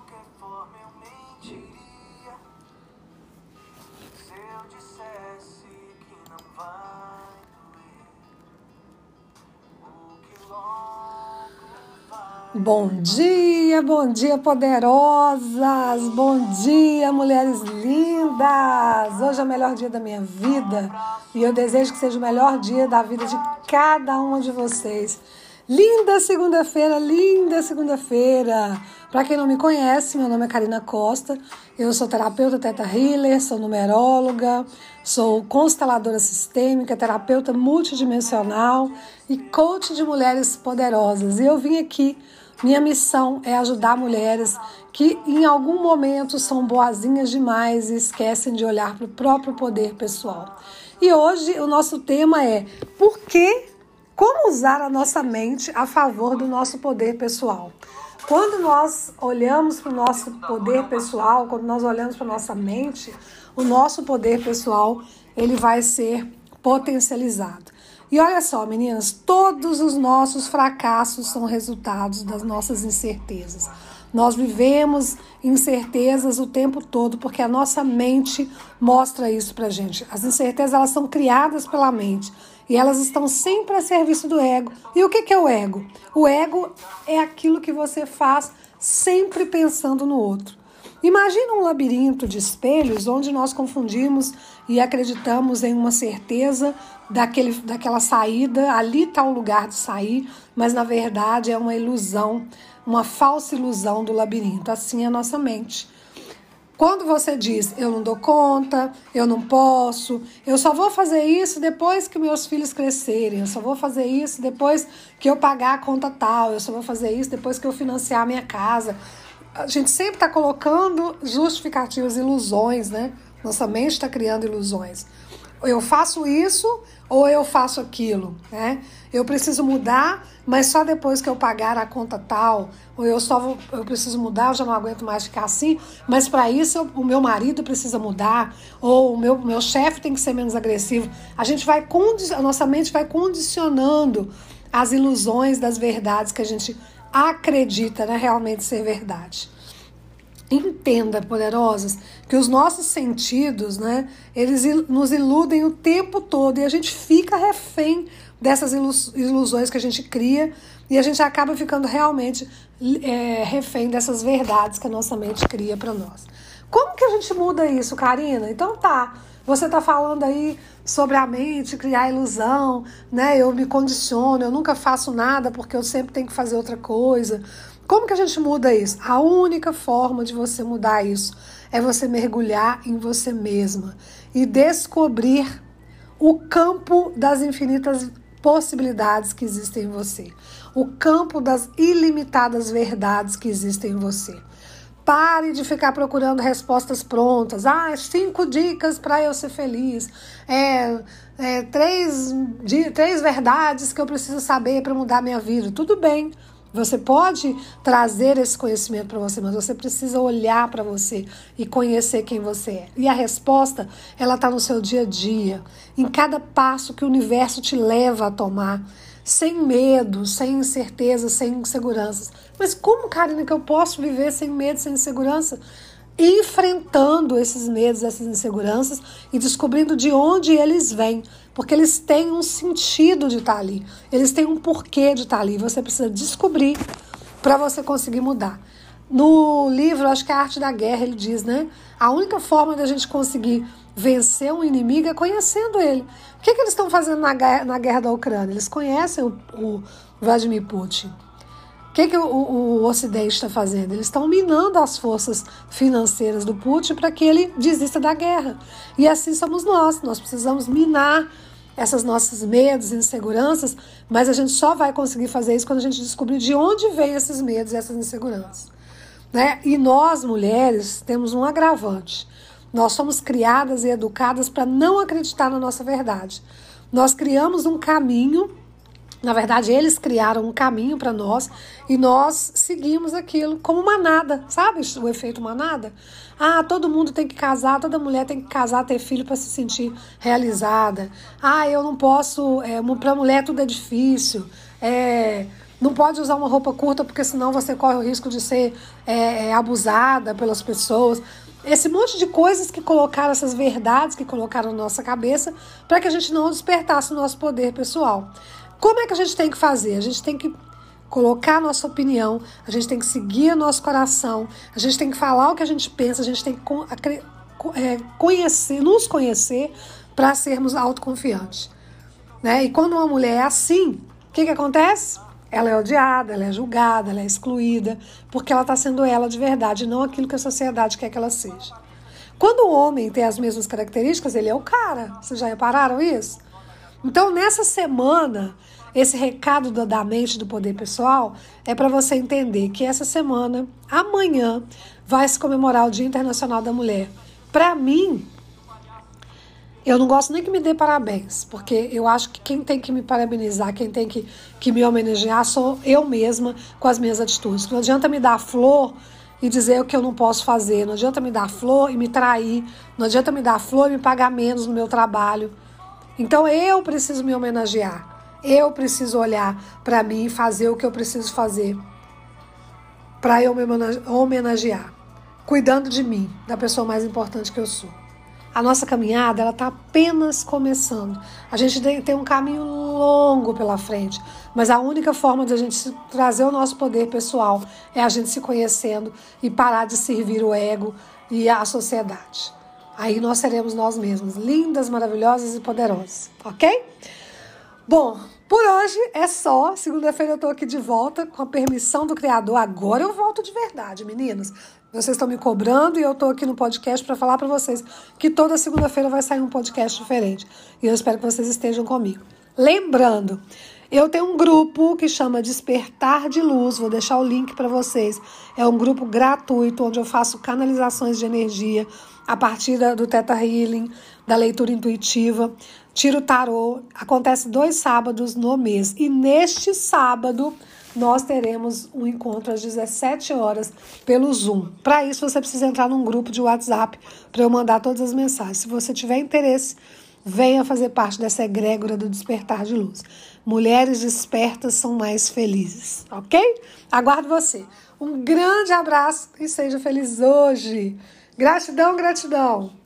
qualquer forma eu mentiria se eu dissesse que não vai doer. O que logo vai. Bom dia, bom dia, poderosas! Bom dia, mulheres lindas! Hoje é o melhor dia da minha vida e eu desejo que seja o melhor dia da vida de cada uma de vocês. Linda segunda-feira, linda segunda-feira! Para quem não me conhece, meu nome é Karina Costa, eu sou terapeuta Teta Healer, sou numeróloga, sou consteladora sistêmica, terapeuta multidimensional e coach de mulheres poderosas. E eu vim aqui, minha missão é ajudar mulheres que em algum momento são boazinhas demais e esquecem de olhar para o próprio poder pessoal. E hoje o nosso tema é por que como usar a nossa mente a favor do nosso poder pessoal? Quando nós olhamos para o nosso poder pessoal, quando nós olhamos para a nossa mente, o nosso poder pessoal ele vai ser potencializado. E olha só, meninas, todos os nossos fracassos são resultados das nossas incertezas. Nós vivemos incertezas o tempo todo porque a nossa mente mostra isso pra gente. As incertezas elas são criadas pela mente e elas estão sempre a serviço do ego. E o que, que é o ego? O ego é aquilo que você faz sempre pensando no outro. Imagina um labirinto de espelhos onde nós confundimos e acreditamos em uma certeza daquele, daquela saída, ali está o lugar de sair, mas na verdade é uma ilusão uma falsa ilusão do labirinto. Assim é a nossa mente. Quando você diz eu não dou conta, eu não posso, eu só vou fazer isso depois que meus filhos crescerem, eu só vou fazer isso depois que eu pagar a conta tal, eu só vou fazer isso depois que eu financiar a minha casa. A gente sempre está colocando justificativas, ilusões, né? Nossa mente está criando ilusões. Eu faço isso ou eu faço aquilo, né? Eu preciso mudar, mas só depois que eu pagar a conta tal, ou eu só vou, eu preciso mudar, eu já não aguento mais ficar assim, mas para isso eu, o meu marido precisa mudar, ou o meu, meu chefe tem que ser menos agressivo. A gente vai a nossa mente vai condicionando as ilusões das verdades que a gente acredita né, realmente ser verdade. Entenda, poderosas, que os nossos sentidos, né, eles nos iludem o tempo todo e a gente fica refém dessas ilusões que a gente cria e a gente acaba ficando realmente é, refém dessas verdades que a nossa mente cria para nós. Como que a gente muda isso, Karina? Então tá, você tá falando aí sobre a mente, criar ilusão, né? Eu me condiciono, eu nunca faço nada porque eu sempre tenho que fazer outra coisa. Como que a gente muda isso? A única forma de você mudar isso é você mergulhar em você mesma e descobrir o campo das infinitas possibilidades que existem em você, o campo das ilimitadas verdades que existem em você. Pare de ficar procurando respostas prontas. Ah, cinco dicas para eu ser feliz. É, é, três, três verdades que eu preciso saber para mudar minha vida. Tudo bem. Você pode trazer esse conhecimento para você, mas você precisa olhar para você e conhecer quem você é. E a resposta, ela está no seu dia a dia, em cada passo que o universo te leva a tomar, sem medo, sem incerteza, sem inseguranças. Mas como, Karina, que eu posso viver sem medo, sem insegurança? Enfrentando esses medos, essas inseguranças e descobrindo de onde eles vêm, porque eles têm um sentido de estar ali, eles têm um porquê de estar ali. Você precisa descobrir para você conseguir mudar. No livro, acho que é a arte da guerra, ele diz, né? A única forma da gente conseguir vencer um inimigo é conhecendo ele. O que, que eles estão fazendo na guerra, na guerra da Ucrânia? Eles conhecem o, o Vladimir Putin. O que, que o, o, Ocidente está fazendo? Eles estão minando as forças financeiras do Putin para que ele desista da guerra. E assim somos nós. Nós precisamos minar essas nossas medos e inseguranças, mas a gente só vai conseguir fazer isso quando a gente descobrir de onde vêm esses medos e essas inseguranças. Né? E nós, mulheres, temos um agravante. Nós somos criadas e educadas para não acreditar na nossa verdade. Nós criamos um caminho na verdade, eles criaram um caminho para nós e nós seguimos aquilo como manada, sabe? O efeito manada. Ah, todo mundo tem que casar, toda mulher tem que casar, ter filho para se sentir realizada. Ah, eu não posso, é, para mulher tudo é difícil. É, não pode usar uma roupa curta porque senão você corre o risco de ser é, é, abusada pelas pessoas. Esse monte de coisas que colocaram, essas verdades que colocaram na nossa cabeça, para que a gente não despertasse o nosso poder pessoal. Como é que a gente tem que fazer? A gente tem que colocar a nossa opinião, a gente tem que seguir o nosso coração, a gente tem que falar o que a gente pensa, a gente tem que é, conhecer, nos conhecer para sermos autoconfiantes. Né? E quando uma mulher é assim, o que, que acontece? Ela é odiada, ela é julgada, ela é excluída, porque ela está sendo ela de verdade, não aquilo que a sociedade quer que ela seja. Quando o homem tem as mesmas características, ele é o cara. Vocês já repararam isso? Então, nessa semana, esse recado da mente do poder pessoal é para você entender que essa semana, amanhã, vai se comemorar o Dia Internacional da Mulher. Para mim, eu não gosto nem que me dê parabéns, porque eu acho que quem tem que me parabenizar, quem tem que, que me homenagear, sou eu mesma com as minhas atitudes. Não adianta me dar flor e dizer o que eu não posso fazer, não adianta me dar flor e me trair, não adianta me dar flor e me pagar menos no meu trabalho. Então eu preciso me homenagear. Eu preciso olhar para mim e fazer o que eu preciso fazer para eu me homenagear, cuidando de mim, da pessoa mais importante que eu sou. A nossa caminhada ela está apenas começando. A gente tem um caminho longo pela frente, mas a única forma de a gente trazer o nosso poder pessoal é a gente se conhecendo e parar de servir o ego e a sociedade. Aí nós seremos nós mesmos, lindas, maravilhosas e poderosas, ok? Bom, por hoje é só. Segunda-feira eu tô aqui de volta com a permissão do Criador. Agora eu volto de verdade, meninas. Vocês estão me cobrando e eu tô aqui no podcast para falar para vocês que toda segunda-feira vai sair um podcast diferente. E eu espero que vocês estejam comigo. Lembrando, eu tenho um grupo que chama Despertar de Luz, vou deixar o link para vocês. É um grupo gratuito onde eu faço canalizações de energia a partir do Teta Healing, da leitura intuitiva, tiro tarô. Acontece dois sábados no mês. E neste sábado nós teremos um encontro às 17 horas pelo Zoom. Para isso você precisa entrar num grupo de WhatsApp para eu mandar todas as mensagens. Se você tiver interesse, venha fazer parte dessa egrégora do despertar de luz. Mulheres despertas são mais felizes, ok? Aguardo você. Um grande abraço e seja feliz hoje. Gratidão, gratidão.